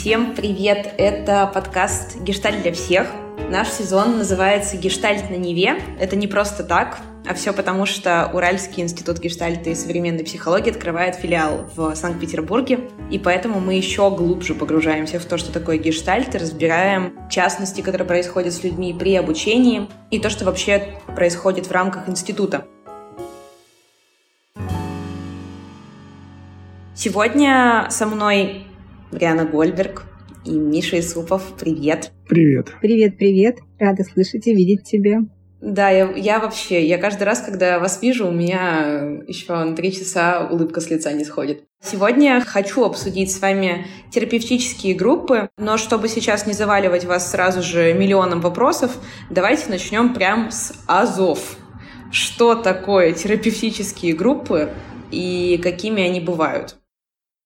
Всем привет! Это подкаст «Гештальт для всех». Наш сезон называется «Гештальт на Неве». Это не просто так, а все потому, что Уральский институт гештальта и современной психологии открывает филиал в Санкт-Петербурге, и поэтому мы еще глубже погружаемся в то, что такое гештальт, и разбираем частности, которые происходят с людьми при обучении, и то, что вообще происходит в рамках института. Сегодня со мной Бриана Гольберг и Миша Исупов. Привет. Привет. Привет, привет. Рада слышать и видеть тебя. Да, я, я вообще, я каждый раз, когда вас вижу, у меня еще на три часа улыбка с лица не сходит. Сегодня хочу обсудить с вами терапевтические группы, но чтобы сейчас не заваливать вас сразу же миллионом вопросов, давайте начнем прям с азов. Что такое терапевтические группы и какими они бывают?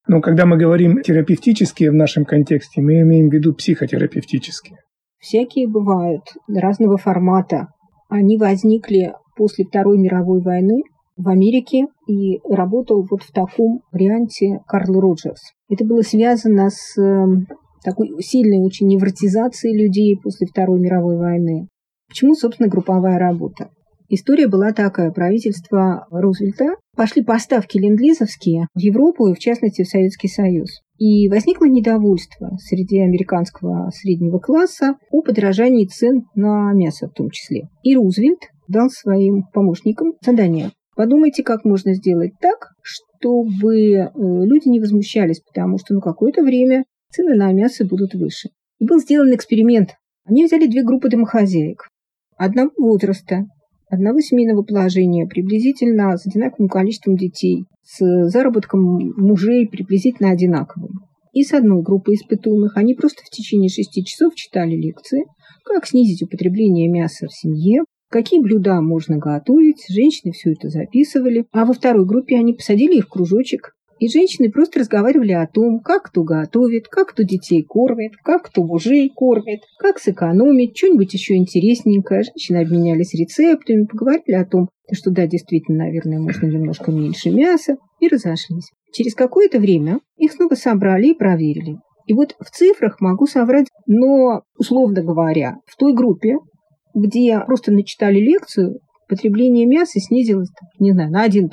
Но когда мы говорим терапевтические в нашем контексте, мы имеем в виду психотерапевтические. Всякие бывают разного формата. Они возникли после Второй мировой войны в Америке и работал вот в таком варианте Карл Роджерс. Это было связано с эм, такой сильной очень невротизацией людей после Второй мировой войны. Почему, собственно, групповая работа? История была такая. Правительство Рузвельта пошли поставки ленд-лизовские в Европу и, в частности, в Советский Союз. И возникло недовольство среди американского среднего класса о подражании цен на мясо в том числе. И Рузвельт дал своим помощникам задание. Подумайте, как можно сделать так, чтобы э, люди не возмущались, потому что ну какое-то время цены на мясо будут выше. И был сделан эксперимент. Они взяли две группы домохозяек одного возраста, одного семейного положения, приблизительно с одинаковым количеством детей, с заработком мужей приблизительно одинаковым. И с одной группой испытуемых они просто в течение шести часов читали лекции, как снизить употребление мяса в семье, какие блюда можно готовить, женщины все это записывали. А во второй группе они посадили их в кружочек и женщины просто разговаривали о том, как кто готовит, как кто детей кормит, как кто мужей кормит, как сэкономить, что-нибудь еще интересненькое. Женщины обменялись рецептами, поговорили о том, что да, действительно, наверное, можно немножко меньше мяса, и разошлись. Через какое-то время их снова собрали и проверили. И вот в цифрах могу соврать, но, условно говоря, в той группе, где просто начитали лекцию, потребление мяса снизилось, не знаю, на 1%.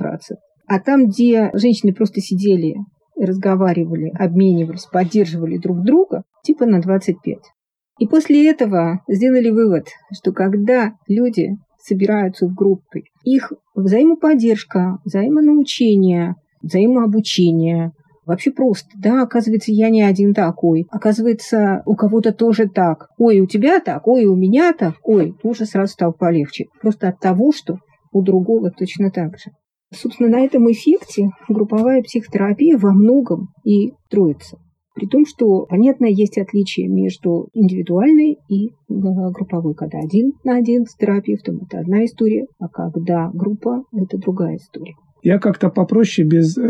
А там, где женщины просто сидели, разговаривали, обменивались, поддерживали друг друга, типа на 25. И после этого сделали вывод, что когда люди собираются в группы, их взаимоподдержка, взаимонаучение, взаимообучение, Вообще просто, да, оказывается, я не один такой. Оказывается, у кого-то тоже так. Ой, у тебя так, ой, у меня так, ой, уже сразу стало полегче. Просто от того, что у другого точно так же. Собственно, на этом эффекте групповая психотерапия во многом и строится. При том, что, понятно, есть отличие между индивидуальной и э, групповой. Когда один на один с терапевтом – это одна история, а когда группа – это другая история. Я как-то попроще, без э,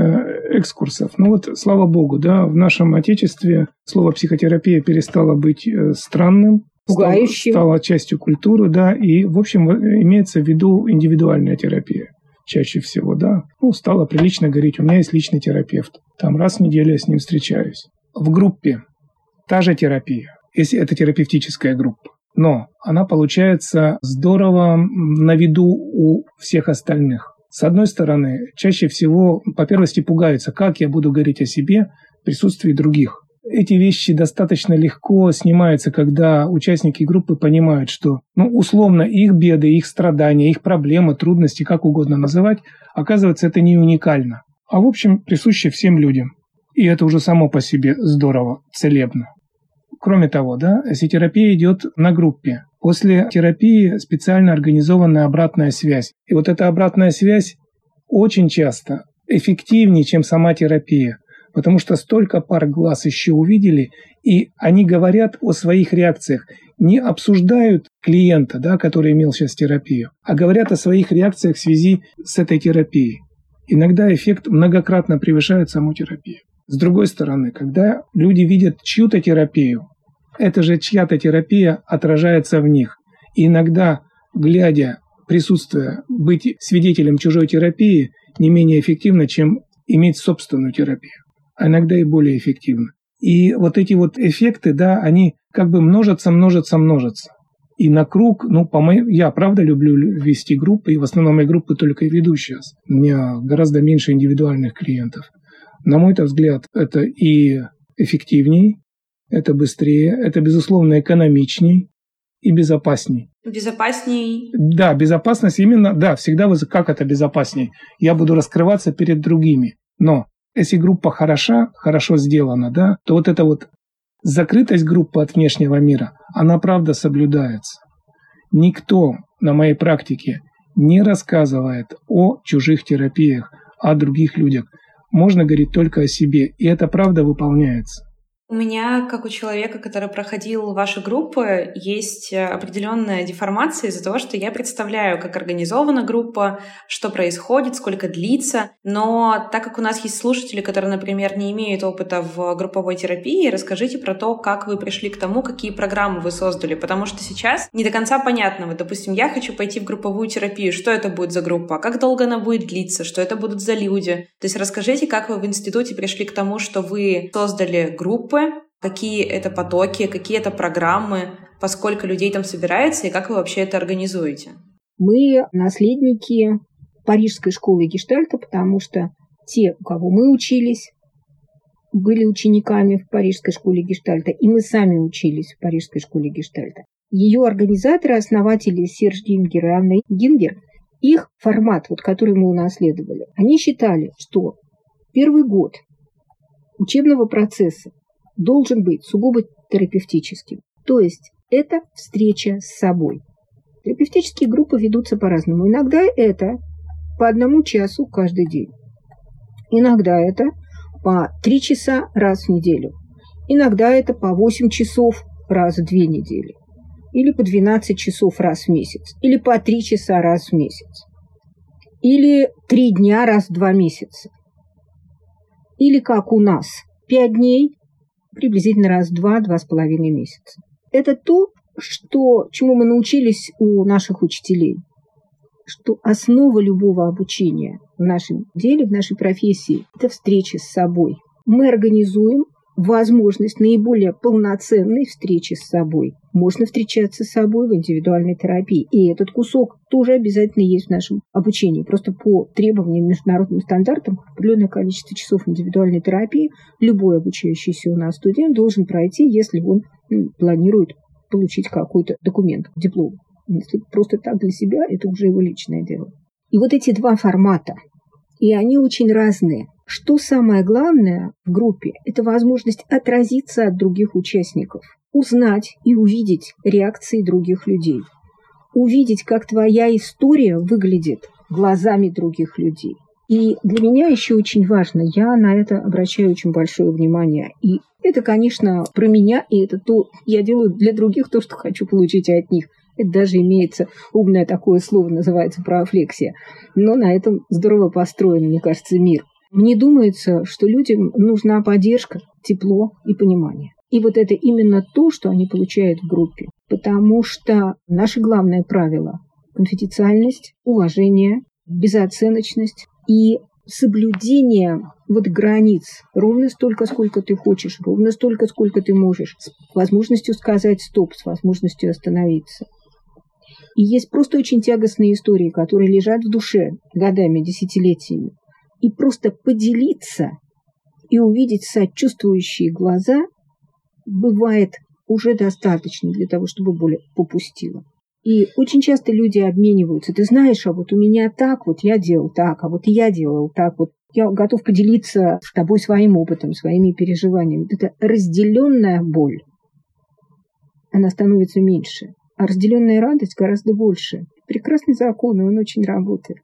экскурсов. Ну вот, слава богу, да, в нашем Отечестве слово психотерапия перестало быть э, странным, Пугающим. Стало, стало частью культуры, да, и, в общем, имеется в виду индивидуальная терапия чаще всего, да. Ну, стало прилично говорить, у меня есть личный терапевт. Там раз в неделю я с ним встречаюсь. В группе та же терапия, если это терапевтическая группа. Но она получается здорово на виду у всех остальных. С одной стороны, чаще всего по первости пугаются, как я буду говорить о себе в присутствии других эти вещи достаточно легко снимаются, когда участники группы понимают, что, ну, условно, их беды, их страдания, их проблемы, трудности, как угодно называть, оказывается, это не уникально, а, в общем, присуще всем людям. И это уже само по себе здорово, целебно. Кроме того, да, если терапия идет на группе, после терапии специально организованная обратная связь. И вот эта обратная связь очень часто эффективнее, чем сама терапия потому что столько пар глаз еще увидели, и они говорят о своих реакциях, не обсуждают клиента, да, который имел сейчас терапию, а говорят о своих реакциях в связи с этой терапией. Иногда эффект многократно превышает саму терапию. С другой стороны, когда люди видят чью-то терапию, эта же чья-то терапия отражается в них. И иногда, глядя, присутствуя, быть свидетелем чужой терапии не менее эффективно, чем иметь собственную терапию а иногда и более эффективно. И вот эти вот эффекты, да, они как бы множатся, множатся, множатся. И на круг, ну, по моему, я правда люблю вести группы, и в основном мои группы только и веду сейчас. У меня гораздо меньше индивидуальных клиентов. На мой взгляд, это и эффективней, это быстрее, это, безусловно, экономичней и безопасней. Безопасней? Да, безопасность именно, да, всегда вы, как это безопасней? Я буду раскрываться перед другими. Но если группа хороша, хорошо сделана, да, то вот эта вот закрытость группы от внешнего мира, она правда соблюдается. Никто на моей практике не рассказывает о чужих терапиях, о других людях. Можно говорить только о себе, и это правда выполняется. У меня, как у человека, который проходил ваши группы, есть э, определенная деформация из-за того, что я представляю, как организована группа, что происходит, сколько длится. Но так как у нас есть слушатели, которые, например, не имеют опыта в групповой терапии, расскажите про то, как вы пришли к тому, какие программы вы создали. Потому что сейчас не до конца понятно. Вот, допустим, я хочу пойти в групповую терапию. Что это будет за группа? Как долго она будет длиться? Что это будут за люди? То есть расскажите, как вы в институте пришли к тому, что вы создали группы, какие это потоки, какие это программы, поскольку людей там собирается и как вы вообще это организуете? Мы наследники Парижской школы гештальта, потому что те, у кого мы учились, были учениками в Парижской школе гештальта, и мы сами учились в Парижской школе гештальта. Ее организаторы, основатели Серж Гингер и Анна Гингер, их формат, вот, который мы унаследовали, они считали, что первый год учебного процесса должен быть сугубо терапевтическим. То есть это встреча с собой. Терапевтические группы ведутся по-разному. Иногда это по одному часу каждый день. Иногда это по три часа раз в неделю. Иногда это по 8 часов раз в две недели. Или по 12 часов раз в месяц. Или по 3 часа раз в месяц. Или 3 дня раз в 2 месяца. Или как у нас, 5 дней приблизительно раз в два-два с половиной месяца. Это то, что, чему мы научились у наших учителей, что основа любого обучения в нашем деле, в нашей профессии – это встреча с собой. Мы организуем возможность наиболее полноценной встречи с собой. Можно встречаться с собой в индивидуальной терапии. И этот кусок тоже обязательно есть в нашем обучении. Просто по требованиям международным стандартам определенное количество часов индивидуальной терапии любой обучающийся у нас студент должен пройти, если он планирует получить какой-то документ, диплом. Если просто так для себя, это уже его личное дело. И вот эти два формата, и они очень разные – что самое главное в группе – это возможность отразиться от других участников, узнать и увидеть реакции других людей, увидеть, как твоя история выглядит глазами других людей. И для меня еще очень важно, я на это обращаю очень большое внимание. И это, конечно, про меня, и это то, я делаю для других то, что хочу получить от них. Это даже имеется умное такое слово, называется профлексия. Но на этом здорово построен, мне кажется, мир. Мне думается, что людям нужна поддержка, тепло и понимание. И вот это именно то, что они получают в группе. Потому что наше главное правило – конфиденциальность, уважение, безоценочность и соблюдение вот границ ровно столько, сколько ты хочешь, ровно столько, сколько ты можешь, с возможностью сказать стоп, с возможностью остановиться. И есть просто очень тягостные истории, которые лежат в душе годами, десятилетиями и просто поделиться и увидеть сочувствующие глаза бывает уже достаточно для того, чтобы боль попустила. И очень часто люди обмениваются. Ты знаешь, а вот у меня так, вот я делал так, а вот я делал так, вот я готов поделиться с тобой своим опытом, своими переживаниями. Это разделенная боль, она становится меньше, а разделенная радость гораздо больше. Прекрасный закон, и он очень работает.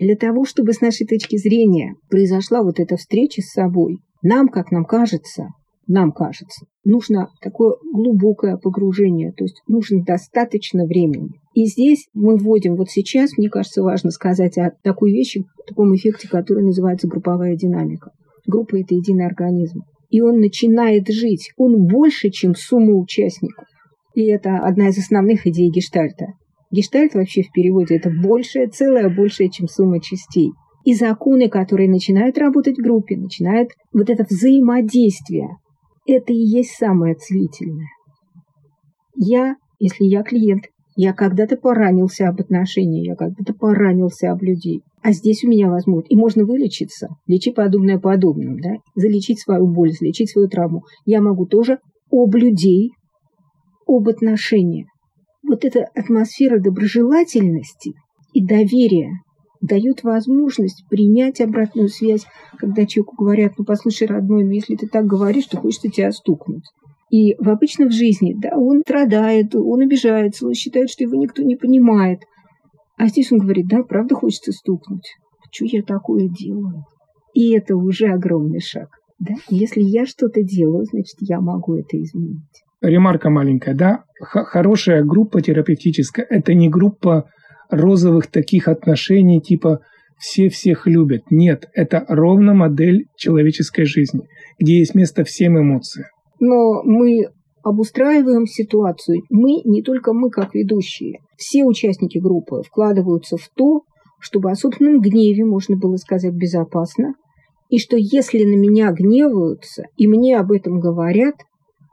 Для того, чтобы с нашей точки зрения произошла вот эта встреча с собой, нам, как нам кажется, нам кажется, нужно такое глубокое погружение, то есть нужно достаточно времени. И здесь мы вводим, вот сейчас, мне кажется, важно сказать о такой вещи, о таком эффекте, который называется групповая динамика. Группа – это единый организм. И он начинает жить, он больше, чем сумма участников. И это одна из основных идей гештальта. Гештальт вообще в переводе это большее целое, большее, чем сумма частей. И законы, которые начинают работать в группе, начинают вот это взаимодействие Это и есть самое целительное. Я, если я клиент, я когда-то поранился об отношения, я когда-то поранился об людей. А здесь у меня возможность. И можно вылечиться. Лечи подобное подобным, да? Залечить свою боль, залечить свою травму. Я могу тоже об людей, об отношениях. Вот эта атмосфера доброжелательности и доверия дает возможность принять обратную связь, когда человеку говорят, ну, послушай, родной, ну, если ты так говоришь, то хочется тебя стукнуть. И в обычной жизни, да, он страдает, он обижается, он считает, что его никто не понимает. А здесь он говорит, да, правда хочется стукнуть. Что я такое делаю? И это уже огромный шаг. Да? Если я что-то делаю, значит, я могу это изменить. Ремарка маленькая, да? Х- хорошая группа терапевтическая – это не группа розовых таких отношений, типа все всех любят. Нет, это ровно модель человеческой жизни, где есть место всем эмоциям. Но мы обустраиваем ситуацию. Мы, не только мы как ведущие, все участники группы вкладываются в то, чтобы о собственном гневе можно было сказать безопасно, и что если на меня гневаются, и мне об этом говорят,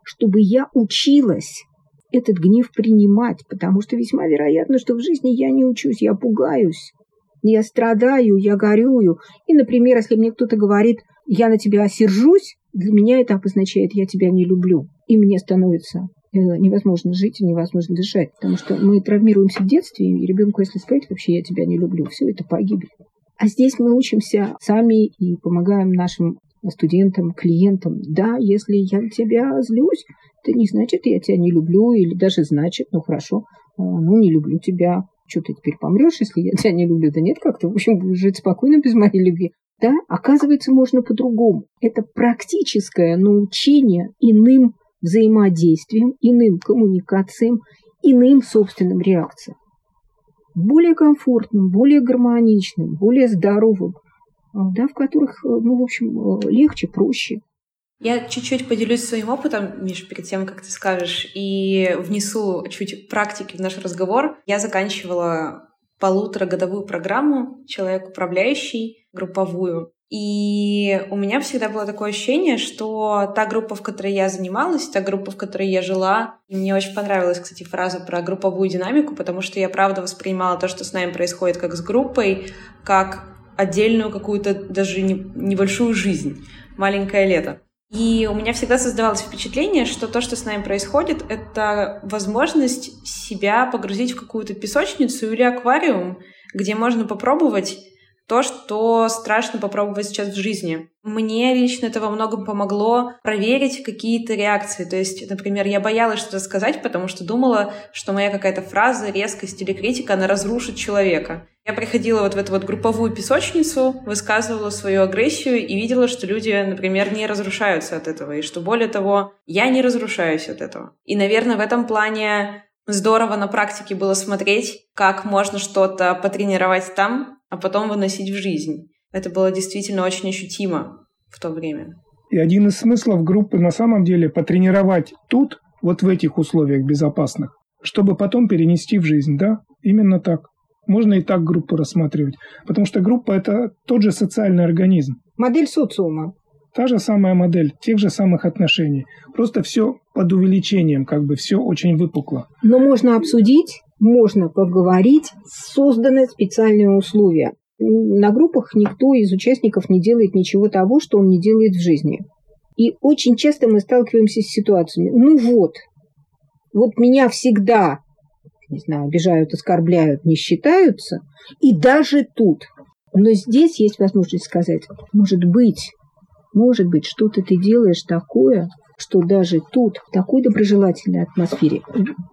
чтобы я училась этот гнев принимать, потому что весьма вероятно, что в жизни я не учусь, я пугаюсь, я страдаю, я горюю. И, например, если мне кто-то говорит, я на тебя осержусь, для меня это обозначает, я тебя не люблю. И мне становится э, невозможно жить и невозможно дышать, потому что мы травмируемся в детстве, и ребенку, если сказать, вообще я тебя не люблю, все это погибель. А здесь мы учимся сами и помогаем нашим студентам, клиентам. Да, если я на тебя злюсь, это не значит, я тебя не люблю, или даже значит, ну хорошо, а, ну не люблю тебя. Что ты теперь помрешь, если я тебя не люблю? Да нет, как-то, в общем, будешь жить спокойно без моей любви. Да, оказывается, можно по-другому. Это практическое научение иным взаимодействием, иным коммуникациям, иным собственным реакциям. Более комфортным, более гармоничным, более здоровым, да, в которых, э, ну, в общем, э, легче, проще. Я чуть-чуть поделюсь своим опытом, Миш, перед тем, как ты скажешь, и внесу чуть практики в наш разговор. Я заканчивала полуторагодовую программу «Человек управляющий», групповую. И у меня всегда было такое ощущение, что та группа, в которой я занималась, та группа, в которой я жила, мне очень понравилась, кстати, фраза про групповую динамику, потому что я правда воспринимала то, что с нами происходит, как с группой, как отдельную какую-то даже небольшую жизнь, маленькое лето. И у меня всегда создавалось впечатление, что то, что с нами происходит, это возможность себя погрузить в какую-то песочницу или аквариум, где можно попробовать то, что страшно попробовать сейчас в жизни. Мне лично это во многом помогло проверить какие-то реакции. То есть, например, я боялась что-то сказать, потому что думала, что моя какая-то фраза, резкость или критика, она разрушит человека. Я приходила вот в эту вот групповую песочницу, высказывала свою агрессию и видела, что люди, например, не разрушаются от этого. И что более того, я не разрушаюсь от этого. И, наверное, в этом плане здорово на практике было смотреть, как можно что-то потренировать там, а потом выносить в жизнь. Это было действительно очень ощутимо в то время. И один из смыслов группы на самом деле потренировать тут, вот в этих условиях безопасных, чтобы потом перенести в жизнь, да? Именно так. Можно и так группу рассматривать. Потому что группа – это тот же социальный организм. Модель социума. Та же самая модель, тех же самых отношений. Просто все под увеличением, как бы все очень выпукло. Но можно обсудить можно поговорить, созданы специальные условия. На группах никто из участников не делает ничего того, что он не делает в жизни. И очень часто мы сталкиваемся с ситуациями. Ну вот, вот меня всегда, не знаю, обижают, оскорбляют, не считаются. И даже тут. Но здесь есть возможность сказать, может быть, может быть, что-то ты делаешь такое, что даже тут, в такой доброжелательной атмосфере,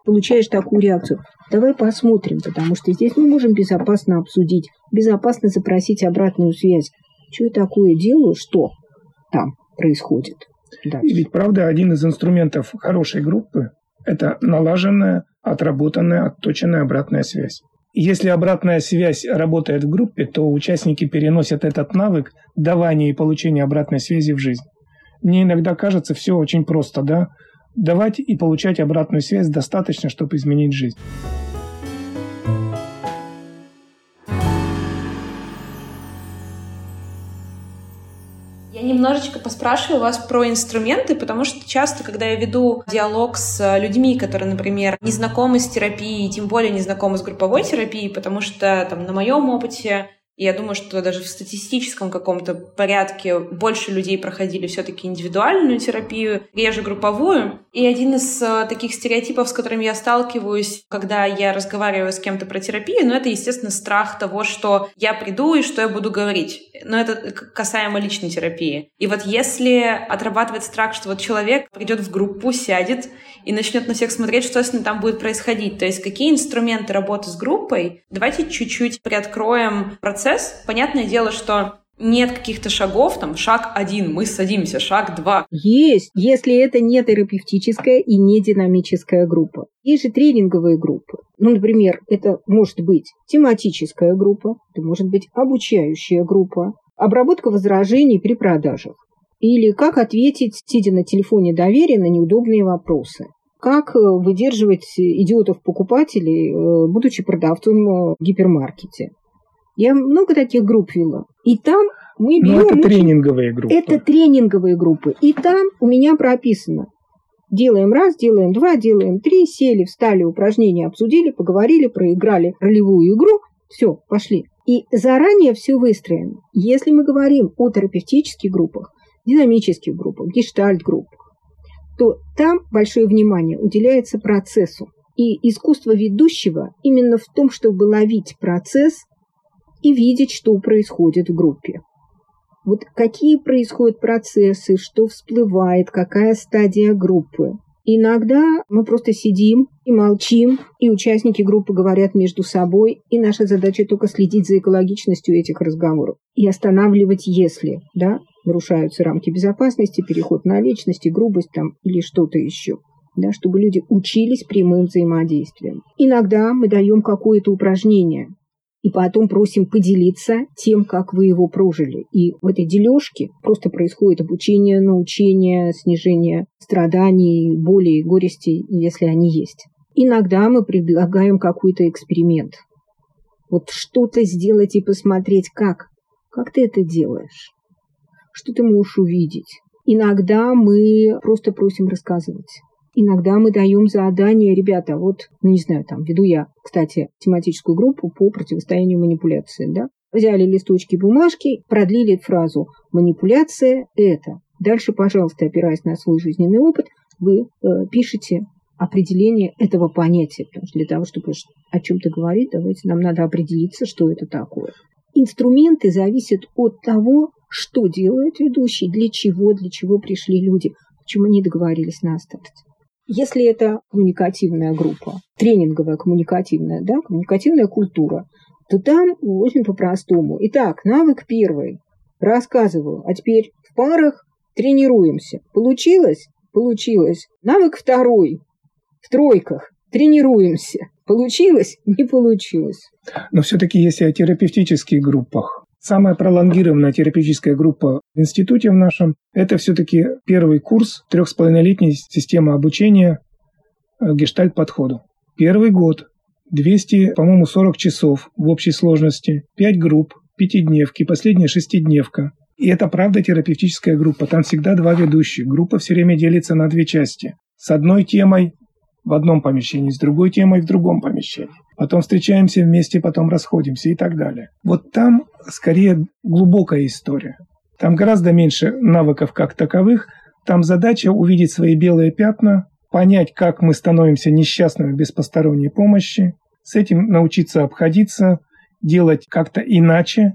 получаешь такую реакцию. Давай посмотрим, потому что здесь мы можем безопасно обсудить, безопасно запросить обратную связь. Что я такое делаю, что там происходит. Дальше. И ведь, правда, один из инструментов хорошей группы – это налаженная, отработанная, отточенная обратная связь. Если обратная связь работает в группе, то участники переносят этот навык давания и получения обратной связи в жизнь. Мне иногда кажется все очень просто, да? Давать и получать обратную связь достаточно, чтобы изменить жизнь. Немножечко поспрашиваю вас про инструменты, потому что часто, когда я веду диалог с людьми, которые, например, не знакомы с терапией, тем более не знакомы с групповой терапией, потому что там на моем опыте я думаю, что даже в статистическом каком-то порядке больше людей проходили все-таки индивидуальную терапию, реже групповую. И один из э, таких стереотипов, с которыми я сталкиваюсь, когда я разговариваю с кем-то про терапию, ну, это, естественно, страх того, что я приду и что я буду говорить. Но это касаемо личной терапии. И вот если отрабатывать страх, что вот человек придет в группу, сядет и начнет на всех смотреть, что с ним там будет происходить, то есть какие инструменты работы с группой, давайте чуть-чуть приоткроем процесс процесс. Понятное дело, что нет каких-то шагов, там, шаг один, мы садимся, шаг два. Есть, если это не терапевтическая и не динамическая группа. Есть же тренинговые группы. Ну, например, это может быть тематическая группа, это может быть обучающая группа, обработка возражений при продажах. Или как ответить, сидя на телефоне доверия, на неудобные вопросы. Как э, выдерживать идиотов-покупателей, э, будучи продавцом э, в гипермаркете. Я много таких групп вела. И там мы берем... Ну, это тренинговые группы. Это тренинговые группы. И там у меня прописано. Делаем раз, делаем два, делаем три, сели, встали, упражнения обсудили, поговорили, проиграли ролевую игру. Все, пошли. И заранее все выстроено. Если мы говорим о терапевтических группах, динамических группах, гештальт-группах, то там большое внимание уделяется процессу. И искусство ведущего именно в том, чтобы ловить процесс и видеть, что происходит в группе. Вот какие происходят процессы, что всплывает, какая стадия группы. Иногда мы просто сидим и молчим, и участники группы говорят между собой, и наша задача только следить за экологичностью этих разговоров и останавливать, если да, нарушаются рамки безопасности, переход на личность, грубость там, или что-то еще. Да, чтобы люди учились прямым взаимодействием. Иногда мы даем какое-то упражнение, и потом просим поделиться тем, как вы его прожили. И в этой дележке просто происходит обучение, научение, снижение страданий, боли, горести, если они есть. Иногда мы предлагаем какой-то эксперимент. Вот что-то сделать и посмотреть, как. Как ты это делаешь? Что ты можешь увидеть? Иногда мы просто просим рассказывать. Иногда мы даем задание, ребята, вот, ну не знаю, там веду я, кстати, тематическую группу по противостоянию манипуляции, да, взяли листочки бумажки, продлили фразу «манипуляция – это». Дальше, пожалуйста, опираясь на свой жизненный опыт, вы э, пишете определение этого понятия. Потому что для того, чтобы о чем-то говорить, давайте нам надо определиться, что это такое. Инструменты зависят от того, что делает ведущий, для чего, для чего пришли люди, почему они договорились на старте. Если это коммуникативная группа, тренинговая коммуникативная, да, коммуникативная культура, то там очень по-простому. Итак, навык первый. Рассказываю. А теперь в парах тренируемся. Получилось? Получилось. Навык второй. В тройках. Тренируемся. Получилось? Не получилось. Но все-таки если о терапевтических группах, Самая пролонгированная терапевтическая группа в институте в нашем – это все-таки первый курс трех с половиной системы обучения э, гештальт-подходу. Первый год, 200, по-моему, 40 часов в общей сложности, 5 групп, пятидневки, последняя шестидневка. И это правда терапевтическая группа. Там всегда два ведущих. Группа все время делится на две части. С одной темой в одном помещении, с другой темой в другом помещении. Потом встречаемся вместе, потом расходимся и так далее. Вот там скорее глубокая история. Там гораздо меньше навыков как таковых. Там задача увидеть свои белые пятна, понять, как мы становимся несчастными без посторонней помощи, с этим научиться обходиться, делать как-то иначе.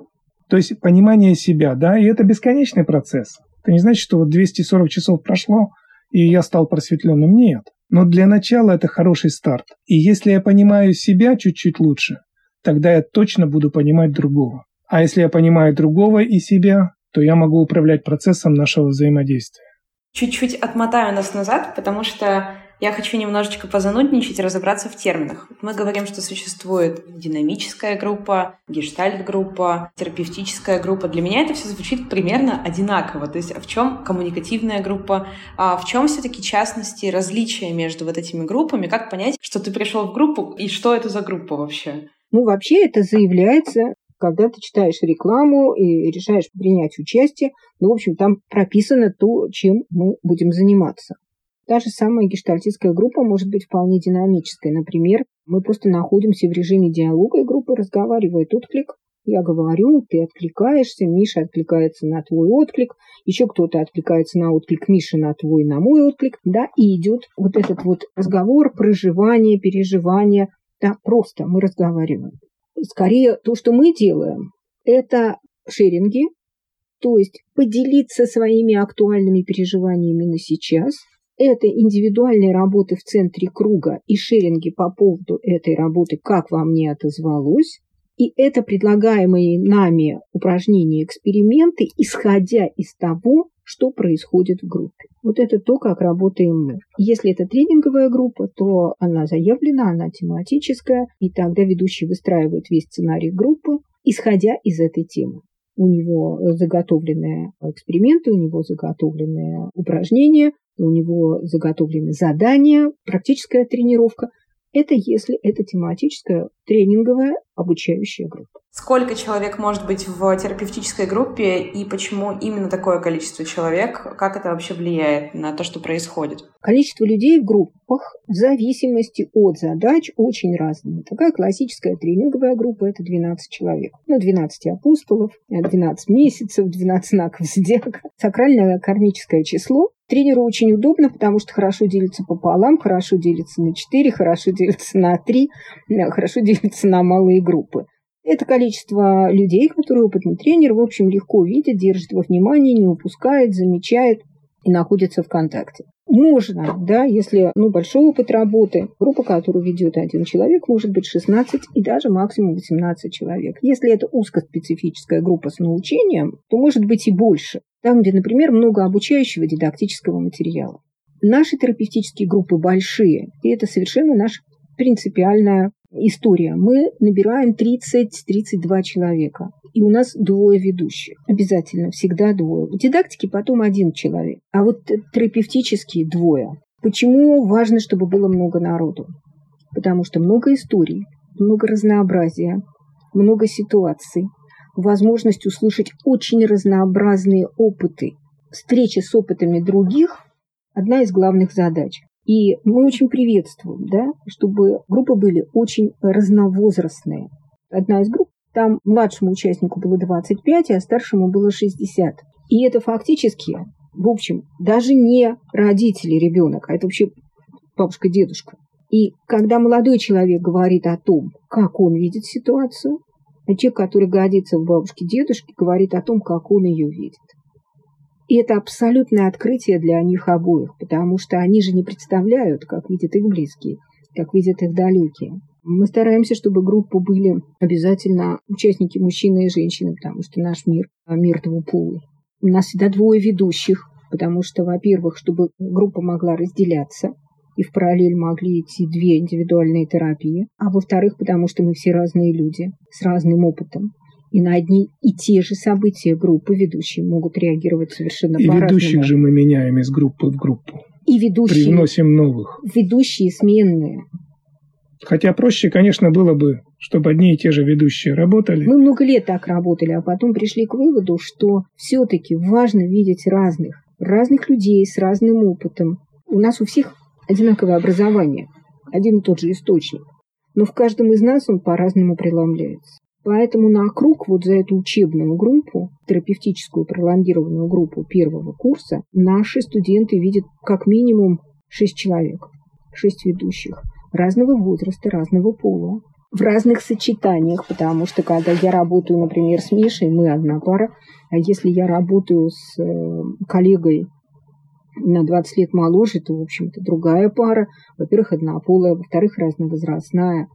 То есть понимание себя, да, и это бесконечный процесс. Это не значит, что вот 240 часов прошло, и я стал просветленным. Нет. Но для начала это хороший старт. И если я понимаю себя чуть-чуть лучше, тогда я точно буду понимать другого. А если я понимаю другого и себя, то я могу управлять процессом нашего взаимодействия. Чуть-чуть отмотаю нас назад, потому что я хочу немножечко позанудничать разобраться в терминах. Мы говорим, что существует динамическая группа, гештальт-группа, терапевтическая группа. Для меня это все звучит примерно одинаково. То есть в чем коммуникативная группа, а в чем все-таки частности различия между вот этими группами, как понять, что ты пришел в группу и что это за группа вообще? Ну, вообще это заявляется когда ты читаешь рекламу и решаешь принять участие, ну, в общем, там прописано то, чем мы будем заниматься. Та же самая гештальтистская группа может быть вполне динамической. Например, мы просто находимся в режиме диалога, и группа разговаривает отклик. Я говорю, ты откликаешься, Миша откликается на твой отклик, еще кто-то откликается на отклик Миши на твой, на мой отклик, да, и идет вот этот вот разговор, проживание, переживание, да, просто мы разговариваем. Скорее, то, что мы делаем, это шеринги, то есть поделиться своими актуальными переживаниями на сейчас. Это индивидуальные работы в центре круга и шеринги по поводу этой работы, как вам не отозвалось. И это предлагаемые нами упражнения, эксперименты, исходя из того, что происходит в группе. Вот это то, как работаем мы. Если это тренинговая группа, то она заявлена, она тематическая, и тогда ведущий выстраивает весь сценарий группы, исходя из этой темы. У него заготовленные эксперименты, у него заготовленные упражнения, у него заготовлены задания, практическая тренировка. Это если это тематическая тренинговая обучающая группа. Сколько человек может быть в терапевтической группе и почему именно такое количество человек? Как это вообще влияет на то, что происходит? Количество людей в группах в зависимости от задач очень разное. Такая классическая тренинговая группа – это 12 человек. Ну, 12 апостолов, 12 месяцев, 12 знаков зодиака. Сакральное кармическое число Тренеру очень удобно, потому что хорошо делится пополам, хорошо делится на 4, хорошо делится на 3, э, хорошо делится на малые группы. Это количество людей, которые опытный тренер, в общем, легко видит, держит во внимании, не упускает, замечает и находится в контакте. Можно, да, если ну, большой опыт работы, группа, которую ведет один человек, может быть 16 и даже максимум 18 человек. Если это узкоспецифическая группа с научением, то может быть и больше. Там, где, например, много обучающего дидактического материала. Наши терапевтические группы большие, и это совершенно наша принципиальная история. Мы набираем 30-32 человека. И у нас двое ведущих. Обязательно, всегда двое. В дидактике потом один человек. А вот терапевтические двое. Почему важно, чтобы было много народу? Потому что много историй, много разнообразия, много ситуаций, возможность услышать очень разнообразные опыты. Встреча с опытами других – одна из главных задач. И мы очень приветствуем, да, чтобы группы были очень разновозрастные. Одна из групп, там младшему участнику было 25, а старшему было 60. И это фактически, в общем, даже не родители ребенок, а это вообще бабушка-дедушка. И когда молодой человек говорит о том, как он видит ситуацию, а человек, который годится в бабушке-дедушке, говорит о том, как он ее видит. И это абсолютное открытие для них обоих, потому что они же не представляют, как видят их близкие, как видят их далекие. Мы стараемся, чтобы группы были обязательно участники мужчины и женщины, потому что наш мир – мир двуполый. У нас всегда двое ведущих, потому что, во-первых, чтобы группа могла разделяться, и в параллель могли идти две индивидуальные терапии, а во-вторых, потому что мы все разные люди с разным опытом. И на одни и те же события группы ведущие могут реагировать совершенно и по-разному. И ведущих же мы меняем из группы в группу. И ведущие. Привносим новых. Ведущие сменные. Хотя проще, конечно, было бы, чтобы одни и те же ведущие работали. Мы много лет так работали, а потом пришли к выводу, что все-таки важно видеть разных, разных людей с разным опытом. У нас у всех одинаковое образование, один и тот же источник. Но в каждом из нас он по-разному преломляется. Поэтому на круг вот за эту учебную группу, терапевтическую пролонгированную группу первого курса, наши студенты видят как минимум шесть человек, шесть ведущих разного возраста, разного пола, в разных сочетаниях, потому что когда я работаю, например, с Мишей, мы одна пара, а если я работаю с э, коллегой на 20 лет моложе, то, в общем-то, другая пара. Во-первых, однополая, во-вторых, разновозрастная.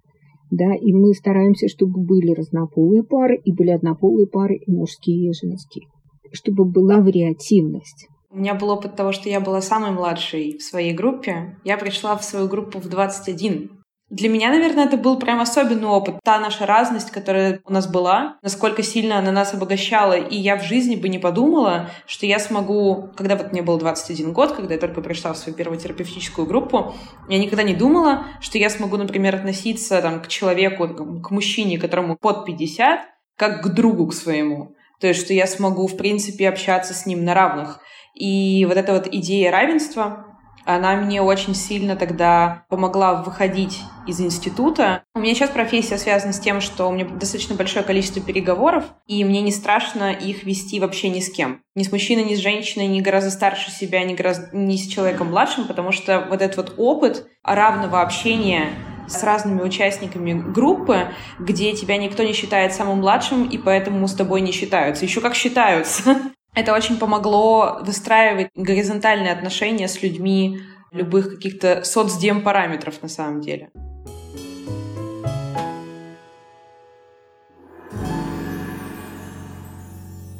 Да, и мы стараемся, чтобы были разнополые пары, и были однополые пары, и мужские, и женские. Чтобы была вариативность. У меня был опыт того, что я была самой младшей в своей группе. Я пришла в свою группу в 21. Для меня, наверное, это был прям особенный опыт. Та наша разность, которая у нас была, насколько сильно она нас обогащала. И я в жизни бы не подумала, что я смогу, когда вот мне был 21 год, когда я только пришла в свою первую терапевтическую группу, я никогда не думала, что я смогу, например, относиться там, к человеку, к мужчине, которому под 50, как к другу к своему. То есть, что я смогу, в принципе, общаться с ним на равных. И вот эта вот идея равенства, она мне очень сильно тогда помогла выходить из института. У меня сейчас профессия связана с тем, что у меня достаточно большое количество переговоров, и мне не страшно их вести вообще ни с кем. Ни с мужчиной, ни с женщиной, ни гораздо старше себя, ни, гораздо, ни с человеком младшим, потому что вот этот вот опыт равного общения с разными участниками группы, где тебя никто не считает самым младшим, и поэтому с тобой не считаются. Еще как считаются. Это очень помогло выстраивать горизонтальные отношения с людьми любых каких-то соцдем-параметров на самом деле.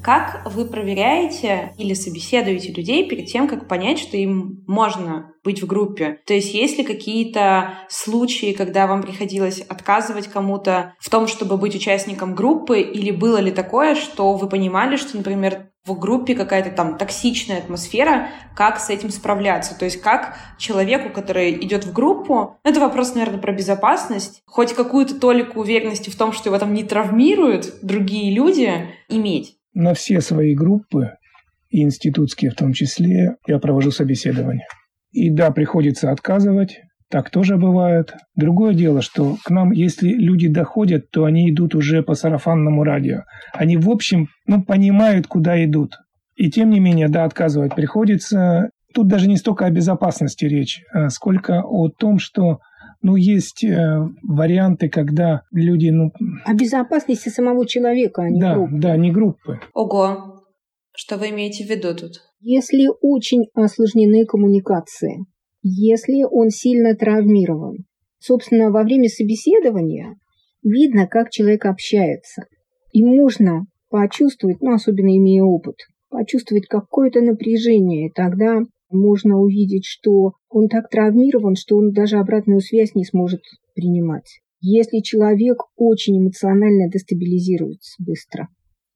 Как вы проверяете или собеседуете людей перед тем, как понять, что им можно быть в группе? То есть есть ли какие-то случаи, когда вам приходилось отказывать кому-то в том, чтобы быть участником группы, или было ли такое, что вы понимали, что, например, в группе какая-то там токсичная атмосфера, как с этим справляться. То есть как человеку, который идет в группу, это вопрос, наверное, про безопасность, хоть какую-то толику уверенности в том, что его там не травмируют другие люди, иметь на все свои группы, и институтские в том числе, я провожу собеседование. И да, приходится отказывать, так тоже бывает. Другое дело, что к нам, если люди доходят, то они идут уже по сарафанному радио. Они, в общем, ну, понимают, куда идут. И тем не менее, да, отказывать приходится. Тут даже не столько о безопасности речь, а сколько о том, что ну, есть э, варианты, когда люди, ну... О безопасности самого человека, а не да, группы. Да, не группы. Ого. Что вы имеете в виду тут? Если очень осложнены коммуникации, если он сильно травмирован, собственно, во время собеседования видно, как человек общается. И можно почувствовать, ну, особенно имея опыт, почувствовать какое-то напряжение, и тогда можно увидеть, что он так травмирован, что он даже обратную связь не сможет принимать. Если человек очень эмоционально дестабилизируется быстро,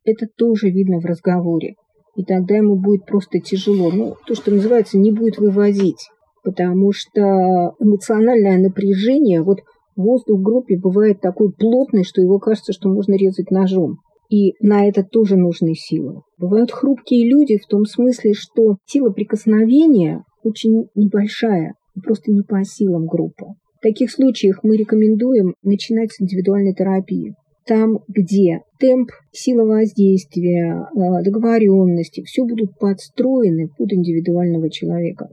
это тоже видно в разговоре. И тогда ему будет просто тяжело. Ну, то, что называется, не будет вывозить. Потому что эмоциональное напряжение, вот воздух в группе бывает такой плотный, что его кажется, что можно резать ножом. И на это тоже нужны силы. Бывают хрупкие люди в том смысле, что сила прикосновения очень небольшая, просто не по силам группы. В таких случаях мы рекомендуем начинать с индивидуальной терапии. Там, где темп, сила воздействия, э, договоренности, все будут подстроены под индивидуального человека.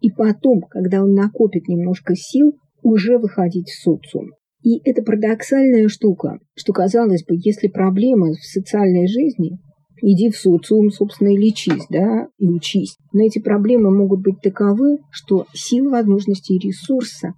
И потом, когда он накопит немножко сил, уже выходить в социум. И это парадоксальная штука, что, казалось бы, если проблемы в социальной жизни, иди в социум, собственно, и лечись, да, и учись. Но эти проблемы могут быть таковы, что сил, возможностей и ресурса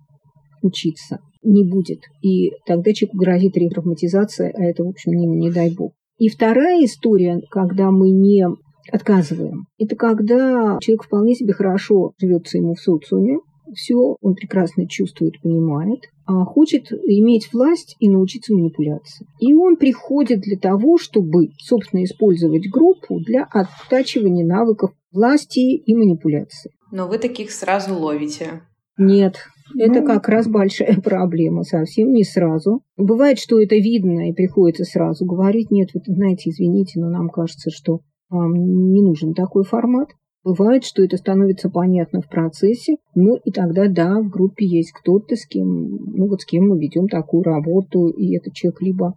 учиться не будет. И тогда человеку грозит ретравматизация, а это, в общем, не, не дай бог. И вторая история, когда мы не отказываем, это когда человек вполне себе хорошо живется ему в социуме, все он прекрасно чувствует, понимает, а хочет иметь власть и научиться манипуляции. И он приходит для того, чтобы, собственно, использовать группу для оттачивания навыков власти и манипуляции. Но вы таких сразу ловите. Нет, это ну, как раз большая проблема, совсем не сразу. Бывает, что это видно и приходится сразу говорить, нет, вы знаете, извините, но нам кажется, что не нужен такой формат. Бывает, что это становится понятно в процессе, ну и тогда, да, в группе есть кто-то, с кем, ну вот с кем мы ведем такую работу, и этот человек либо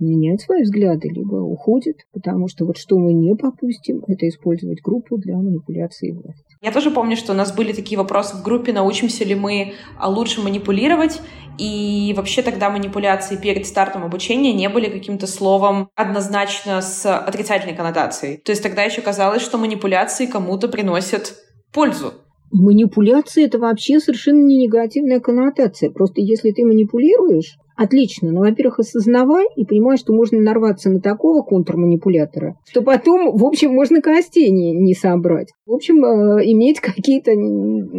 меняет свои взгляды, либо уходит, потому что вот что мы не попустим, это использовать группу для манипуляции власти. Я тоже помню, что у нас были такие вопросы в группе, научимся ли мы а, лучше манипулировать, и вообще тогда манипуляции перед стартом обучения не были каким-то словом однозначно с отрицательной коннотацией. То есть тогда еще казалось, что манипуляции кому-то приносят пользу. Манипуляция – это вообще совершенно не негативная коннотация. Просто если ты манипулируешь, отлично. Но, во-первых, осознавай и понимай, что можно нарваться на такого контрманипулятора, что потом, в общем, можно костей не, не собрать. В общем, э, иметь какие-то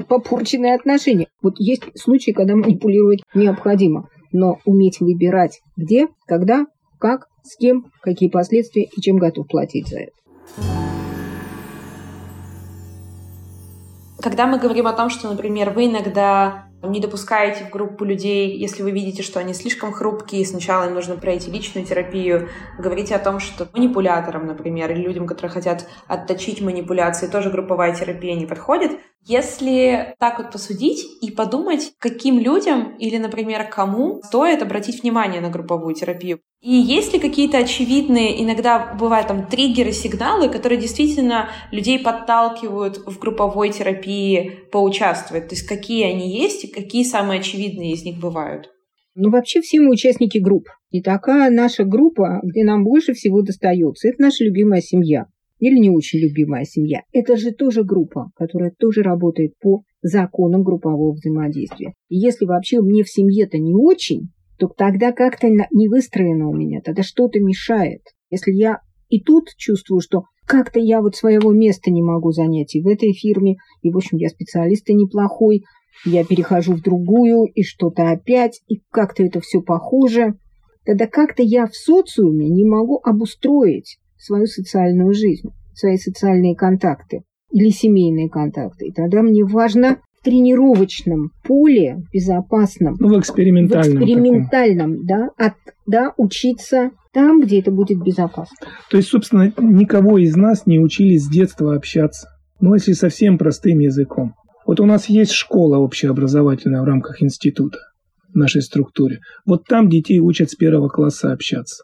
попорченные отношения. Вот есть случаи, когда манипулировать необходимо. Но уметь выбирать где, когда, как, с кем, какие последствия и чем готов платить за это. Когда мы говорим о том, что, например, вы иногда Не допускаете в группу людей, если вы видите, что они слишком хрупкие, сначала им нужно пройти личную терапию. Говорите о том, что манипуляторам, например, или людям, которые хотят отточить манипуляции, тоже групповая терапия не подходит. Если так вот посудить и подумать, каким людям или, например, кому стоит обратить внимание на групповую терапию. И есть ли какие-то очевидные, иногда бывают там триггеры, сигналы, которые действительно людей подталкивают в групповой терапии поучаствовать? То есть какие они есть и какие самые очевидные из них бывают? Ну, вообще все мы участники групп. И такая наша группа, где нам больше всего достается, это наша любимая семья или не очень любимая семья. Это же тоже группа, которая тоже работает по законам группового взаимодействия. И если вообще мне в семье-то не очень, то тогда как-то не выстроено у меня, тогда что-то мешает. Если я и тут чувствую, что как-то я вот своего места не могу занять и в этой фирме, и, в общем, я специалист и неплохой, я перехожу в другую, и что-то опять, и как-то это все похоже, тогда как-то я в социуме не могу обустроить свою социальную жизнь, свои социальные контакты или семейные контакты. И тогда мне важно в тренировочном поле, безопасном, ну, в экспериментальном, в экспериментальном да, от, да, учиться там, где это будет безопасно. То есть, собственно, никого из нас не учили с детства общаться. Ну, если совсем простым языком. Вот у нас есть школа общеобразовательная в рамках института в нашей структуре. Вот там детей учат с первого класса общаться.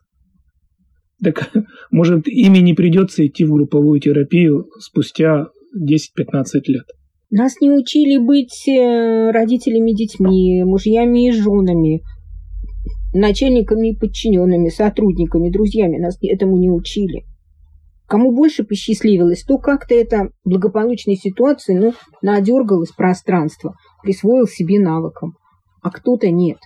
Так, может, ими не придется идти в групповую терапию спустя 10-15 лет. Нас не учили быть э, родителями, детьми, мужьями и женами, начальниками и подчиненными, сотрудниками, друзьями. Нас этому не учили. Кому больше посчастливилось, то как-то это благополучной ситуации ну, надергалось пространство, присвоил себе навыком, а кто-то нет.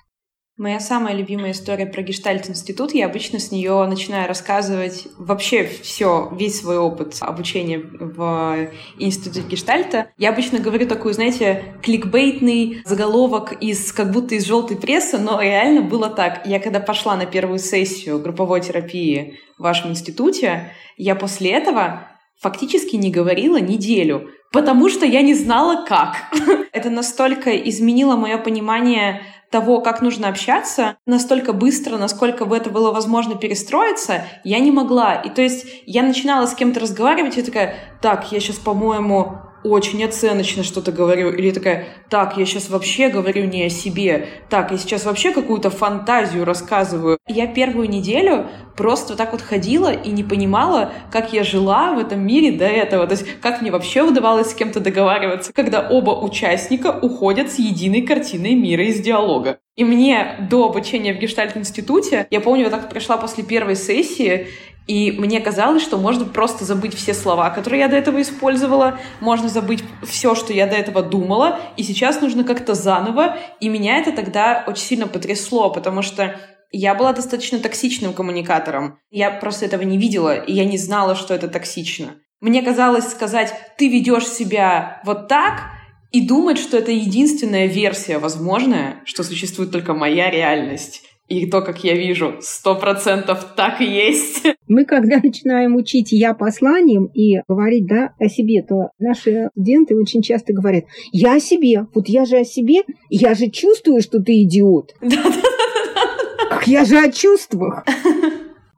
Моя самая любимая история про Гештальт-институт, я обычно с нее начинаю рассказывать вообще все, весь свой опыт обучения в институте Гештальта. Я обычно говорю такую, знаете, кликбейтный заголовок из как будто из желтой прессы, но реально было так. Я когда пошла на первую сессию групповой терапии в вашем институте, я после этого фактически не говорила неделю, потому что я не знала, как. Это настолько изменило мое понимание того, как нужно общаться, настолько быстро, насколько в это было возможно перестроиться, я не могла. И то есть я начинала с кем-то разговаривать, и такая, так, я сейчас, по-моему, очень оценочно что-то говорю, или такая, так, я сейчас вообще говорю не о себе, так, я сейчас вообще какую-то фантазию рассказываю. Я первую неделю просто так вот ходила и не понимала, как я жила в этом мире до этого, то есть как мне вообще удавалось с кем-то договариваться, когда оба участника уходят с единой картиной мира из диалога. И мне до обучения в Гештальт-институте, я помню, я так пришла после первой сессии, и мне казалось, что можно просто забыть все слова, которые я до этого использовала, можно забыть все, что я до этого думала, и сейчас нужно как-то заново. И меня это тогда очень сильно потрясло, потому что я была достаточно токсичным коммуникатором. Я просто этого не видела, и я не знала, что это токсично. Мне казалось сказать, ты ведешь себя вот так, и думать, что это единственная версия возможная, что существует только моя реальность. И то, как я вижу, сто процентов так и есть. Мы, когда начинаем учить «я» посланием и говорить да, о себе, то наши студенты очень часто говорят «я о себе, вот я же о себе, я же чувствую, что ты идиот». Я же о чувствах.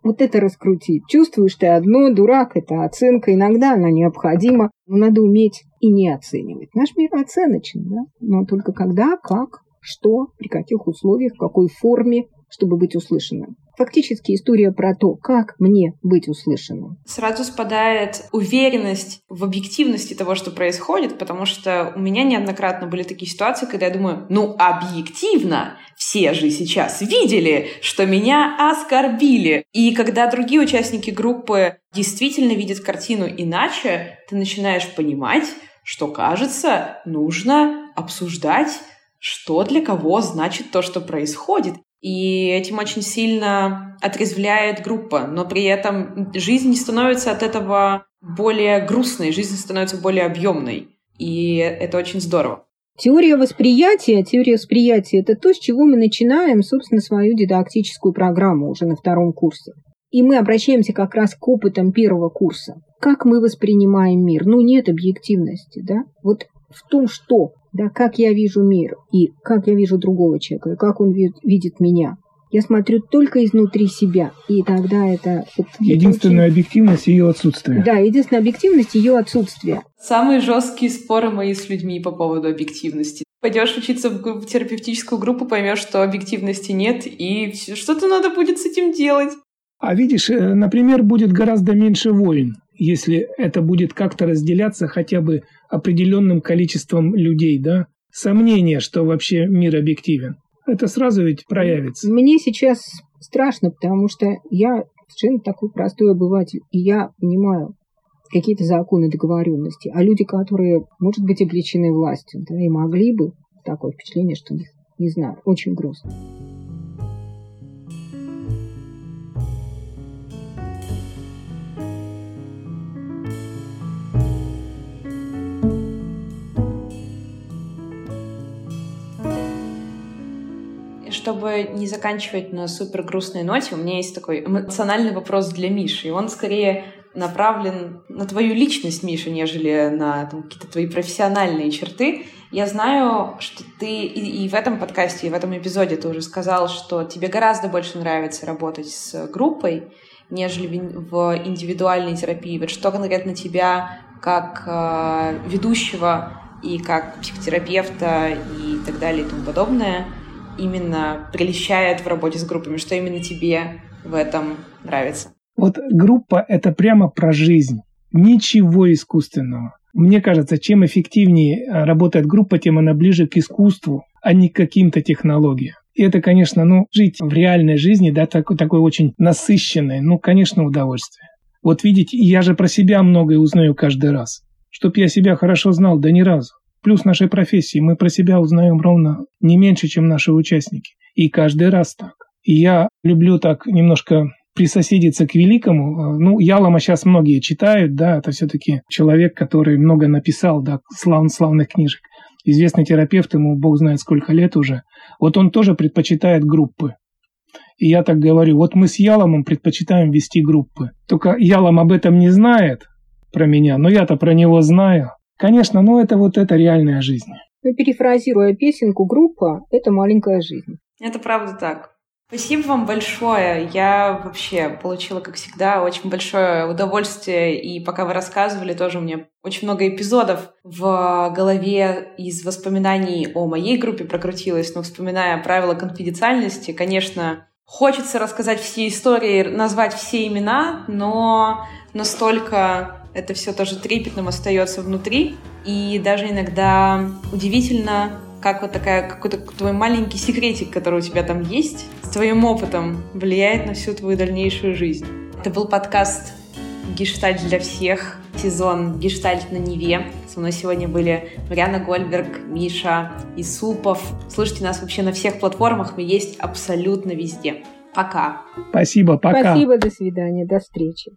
Вот это раскрутить. Чувствуешь ты одно, дурак, это оценка. Иногда она необходима, но надо уметь и не оценивать. Наш мир оценочен, да? но только когда, как, что, при каких условиях, в какой форме, чтобы быть услышанным. Фактически история про то, как мне быть услышанным. Сразу спадает уверенность в объективности того, что происходит, потому что у меня неоднократно были такие ситуации, когда я думаю, ну объективно, все же сейчас видели, что меня оскорбили. И когда другие участники группы действительно видят картину иначе, ты начинаешь понимать, что, кажется, нужно обсуждать что для кого значит то, что происходит. И этим очень сильно отрезвляет группа, но при этом жизнь не становится от этого более грустной, жизнь становится более объемной. И это очень здорово. Теория восприятия, теория восприятия – это то, с чего мы начинаем, собственно, свою дидактическую программу уже на втором курсе. И мы обращаемся как раз к опытам первого курса. Как мы воспринимаем мир? Ну, нет объективности, да? Вот в том, что да, как я вижу мир, и как я вижу другого человека, и как он видит меня. Я смотрю только изнутри себя, и тогда это... Вот, единственная очень... объективность ее отсутствия. Да, единственная объективность ее отсутствия. Самые жесткие споры мои с людьми по поводу объективности. Пойдешь учиться в терапевтическую группу, поймешь, что объективности нет, и что-то надо будет с этим делать. А видишь, э, например, будет гораздо меньше войн, если это будет как-то разделяться хотя бы определенным количеством людей, да? Сомнение, что вообще мир объективен. Это сразу ведь проявится. Мне сейчас страшно, потому что я совершенно такой простой обыватель, и я понимаю какие-то законы договоренности. А люди, которые, может быть, обличены властью, да, и могли бы, такое впечатление, что них, не знаю, очень грустно. Чтобы не заканчивать на супер грустной ноте, у меня есть такой эмоциональный вопрос для Миши. И он скорее направлен на твою личность, Миша, нежели на там, какие-то твои профессиональные черты. Я знаю, что ты и, и в этом подкасте, и в этом эпизоде ты уже сказал, что тебе гораздо больше нравится работать с группой, нежели в индивидуальной терапии. Вот что конкретно тебя как э, ведущего и как психотерапевта и так далее и тому подобное именно прельщает в работе с группами? Что именно тебе в этом нравится? Вот группа – это прямо про жизнь. Ничего искусственного. Мне кажется, чем эффективнее э, работает группа, тем она ближе к искусству, а не к каким-то технологиям. И это, конечно, ну, жить в реальной жизни, да, такой, такой очень насыщенной, ну, конечно, удовольствие. Вот видите, я же про себя многое узнаю каждый раз. Чтоб я себя хорошо знал, да ни разу. Плюс нашей профессии мы про себя узнаем ровно не меньше, чем наши участники. И каждый раз так. И я люблю так немножко присоседиться к великому. Ну, Ялома сейчас многие читают, да, это все-таки человек, который много написал, да, слав, славных книжек. Известный терапевт, ему бог знает сколько лет уже. Вот он тоже предпочитает группы. И я так говорю, вот мы с Яломом предпочитаем вести группы. Только Ялом об этом не знает про меня, но я-то про него знаю. Конечно, но это вот это реальная жизнь. Ну, перефразируя песенку, группа – это маленькая жизнь. Это правда так. Спасибо вам большое. Я вообще получила, как всегда, очень большое удовольствие. И пока вы рассказывали, тоже у меня очень много эпизодов в голове из воспоминаний о моей группе прокрутилось. Но вспоминая правила конфиденциальности, конечно, хочется рассказать все истории, назвать все имена, но настолько это все тоже трепетным остается внутри. И даже иногда удивительно, как вот такая какой-то твой маленький секретик, который у тебя там есть, с твоим опытом влияет на всю твою дальнейшую жизнь. Это был подкаст «Гештальт для всех», сезон «Гештальт на Неве». Со мной сегодня были Мариана Гольберг, Миша Исупов. Слушайте нас вообще на всех платформах, мы есть абсолютно везде. Пока. Спасибо, пока. Спасибо, до свидания, до встречи.